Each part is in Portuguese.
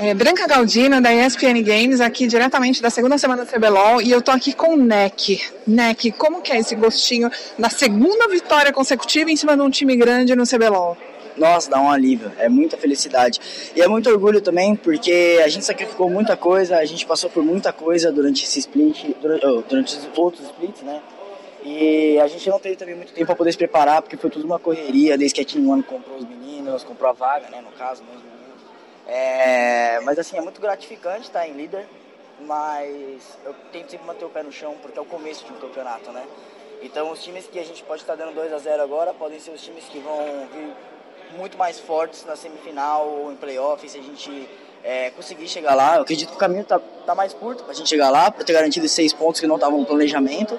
É, Branca Galdina, da ESPN Games, aqui diretamente da segunda semana do CBLOL, e eu tô aqui com o Neck. Neck, como que é esse gostinho da segunda vitória consecutiva em cima de um time grande no CBLOL? Nossa, dá um alívio, é muita felicidade. E é muito orgulho também, porque a gente sacrificou muita coisa, a gente passou por muita coisa durante esse split, durante, oh, durante os outros splits, né? E a gente não teve também muito tempo para poder se preparar, porque foi tudo uma correria, desde que a Team One comprou os meninos, comprou a vaga, né, no caso, meninos. É, mas assim, é muito gratificante estar em líder, mas eu tento sempre manter o pé no chão, porque é o começo de um campeonato, né? Então os times que a gente pode estar dando 2 a 0 agora podem ser os times que vão vir muito mais fortes na semifinal ou em playoff, se a gente é, conseguir chegar lá. Eu acredito que o caminho tá, tá mais curto para a gente chegar lá, para ter garantido seis pontos que não estavam no planejamento.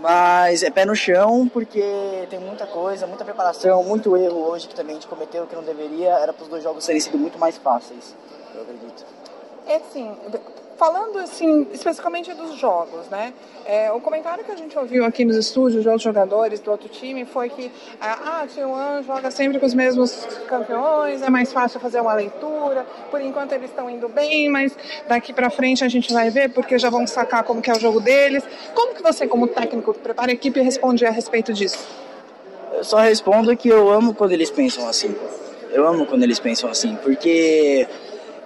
Mas é pé no chão porque tem muita coisa, muita preparação, muito erro hoje que também a gente cometeu que não deveria. Era para os dois jogos serem sido muito mais fáceis, eu acredito. É assim, falando assim, especificamente dos jogos, né? É, o comentário que a gente ouviu aqui nos estúdios de outros jogadores do outro time foi que ah, T1 joga sempre com os mesmos campeões, é mais fácil fazer uma leitura. Por enquanto eles estão indo bem, mas daqui para frente a gente vai ver porque já vão sacar como que é o jogo deles. Como que você, como técnico que prepara a equipe, responde a respeito disso? Eu só respondo que eu amo quando eles pensam assim. Eu amo quando eles pensam assim, porque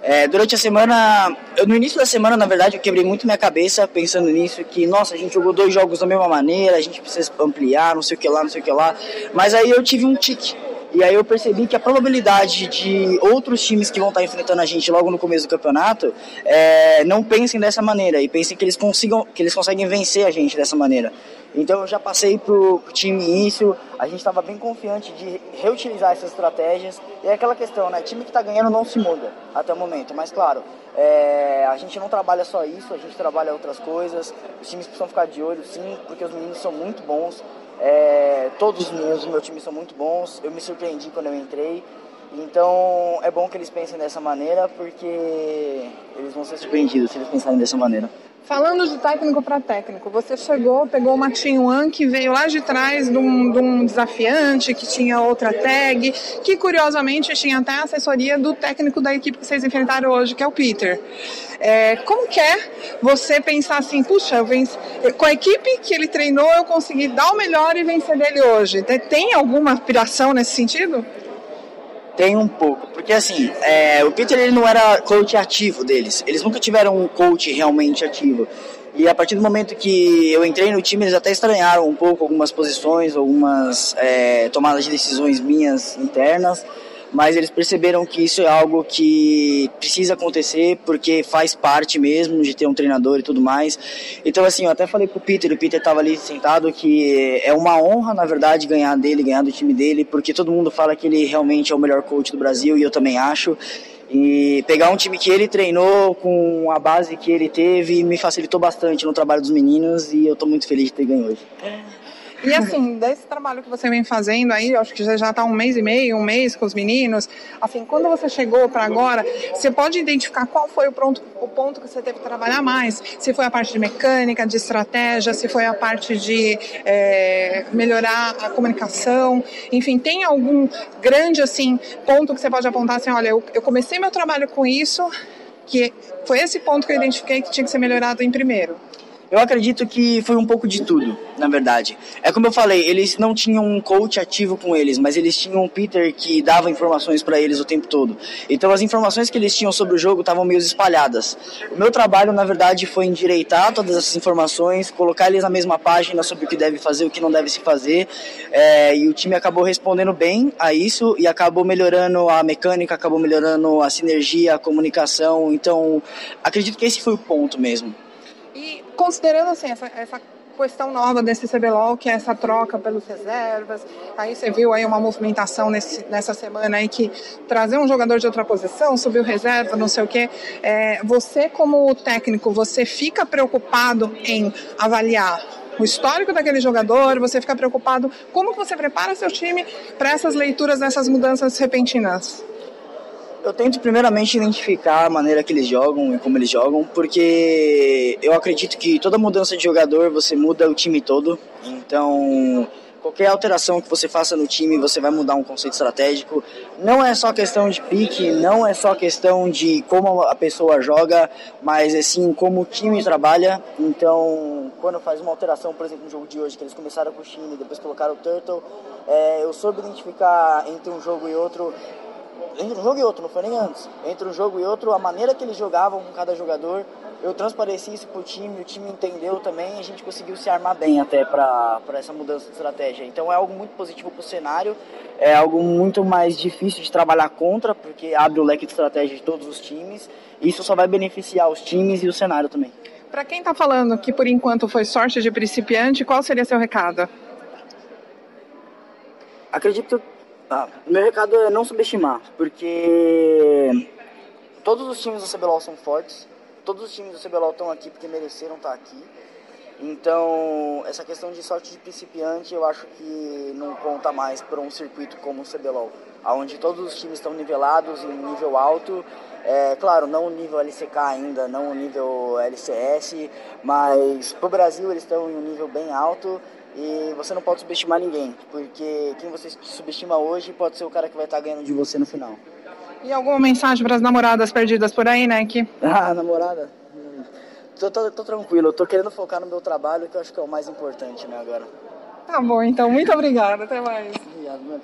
é, durante a semana, eu, no início da semana, na verdade, eu quebrei muito minha cabeça pensando nisso, que, nossa, a gente jogou dois jogos da mesma maneira, a gente precisa ampliar, não sei o que lá, não sei o que lá. Mas aí eu tive um tique. E aí eu percebi que a probabilidade de outros times que vão estar enfrentando a gente logo no começo do campeonato é, não pensem dessa maneira e pensem que eles consigam, que eles conseguem vencer a gente dessa maneira. Então eu já passei pro, time isso, a gente estava bem confiante de reutilizar essas estratégias. E é aquela questão, né? Time que está ganhando não se muda até o momento. Mas claro, é, a gente não trabalha só isso, a gente trabalha outras coisas. Os times precisam ficar de olho, sim, porque os meninos são muito bons. É, todos os do meu time são muito bons. Eu me surpreendi quando eu entrei. Então é bom que eles pensem dessa maneira, porque eles vão ser surpreendidos se eles pensarem dessa maneira. Falando de técnico para técnico, você chegou, pegou uma Team One que veio lá de trás de um, de um, desafiante, que tinha outra tag, que curiosamente tinha até a assessoria do técnico da equipe que vocês enfrentaram hoje, que é o Peter. É, como que é você pensar assim, puxa, eu venci, com a equipe que ele treinou eu consegui dar o melhor e vencer dele hoje? Tem alguma aspiração nesse sentido? Tem um pouco, porque assim, é, o Peter ele não era coach ativo deles, eles nunca tiveram um coach realmente ativo. E a partir do momento que eu entrei no time, eles até estranharam um pouco algumas posições, algumas é, tomadas de decisões minhas internas mas eles perceberam que isso é algo que precisa acontecer porque faz parte mesmo de ter um treinador e tudo mais. Então, assim, eu até falei pro Peter, o Peter estava ali sentado, que é uma honra, na verdade, ganhar dele, ganhar do time dele, porque todo mundo fala que ele realmente é o melhor coach do Brasil e eu também acho. E pegar um time que ele treinou com a base que ele teve me facilitou bastante no trabalho dos meninos e eu estou muito feliz de ter ganho hoje. E assim, desse trabalho que você vem fazendo aí, acho que já está um mês e meio, um mês com os meninos, assim, quando você chegou para agora, você pode identificar qual foi o ponto, o ponto que você teve que trabalhar mais? Se foi a parte de mecânica, de estratégia, se foi a parte de é, melhorar a comunicação, enfim, tem algum grande, assim, ponto que você pode apontar assim, olha, eu, eu comecei meu trabalho com isso, que foi esse ponto que eu identifiquei que tinha que ser melhorado em primeiro? Eu acredito que foi um pouco de tudo, na verdade. É como eu falei, eles não tinham um coach ativo com eles, mas eles tinham um Peter que dava informações para eles o tempo todo. Então as informações que eles tinham sobre o jogo estavam meio espalhadas. O meu trabalho, na verdade, foi endireitar todas essas informações, colocar eles na mesma página sobre o que deve fazer, o que não deve se fazer. É, e o time acabou respondendo bem a isso e acabou melhorando a mecânica, acabou melhorando a sinergia, a comunicação. Então acredito que esse foi o ponto mesmo. Considerando assim, essa, essa questão nova desse CBLOL, que é essa troca pelos reservas. Aí você viu aí uma movimentação nesse, nessa semana aí que trazer um jogador de outra posição, subir o reserva, não sei o quê. É, você, como técnico, você fica preocupado em avaliar o histórico daquele jogador, você fica preocupado como você prepara seu time para essas leituras dessas mudanças repentinas? Eu tento primeiramente identificar a maneira que eles jogam e como eles jogam, porque eu acredito que toda mudança de jogador você muda o time todo. Então, qualquer alteração que você faça no time, você vai mudar um conceito estratégico. não é só questão de pique, não é só questão de como a pessoa joga, mas assim como o time trabalha. Então, quando faz uma alteração, por exemplo, no jogo de hoje, que eles começaram com o Chile, depois colocaram o Turtle, é, eu soube identificar entre um jogo e outro entre um jogo e outro, não foi nem antes. Entre um jogo e outro, a maneira que eles jogavam com cada jogador, eu transpareci isso pro time, o time entendeu também a gente conseguiu se armar bem até para essa mudança de estratégia. Então é algo muito positivo pro cenário, é algo muito mais difícil de trabalhar contra, porque abre o leque de estratégia de todos os times, e isso só vai beneficiar os times e o cenário também. Para quem está falando que por enquanto foi sorte de principiante, qual seria seu recado? Acredito ah, meu recado é não subestimar, porque todos os times do CBLOL são fortes, todos os times do CBLOL estão aqui porque mereceram estar aqui. Então, essa questão de sorte de principiante eu acho que não conta mais para um circuito como o CBLOL, onde todos os times estão nivelados em nível alto. É, claro, não o nível LCK ainda, não o nível LCS, mas para o Brasil eles estão em um nível bem alto e você não pode subestimar ninguém, porque quem você subestima hoje pode ser o cara que vai estar ganhando de você no final. E alguma mensagem para as namoradas perdidas por aí, né? Que... Ah, namorada? Tô, tô, tô, tranquilo, eu tô querendo focar no meu trabalho, que eu acho que é o mais importante, né, agora. Tá bom, então, muito obrigada, até mais. Obrigado,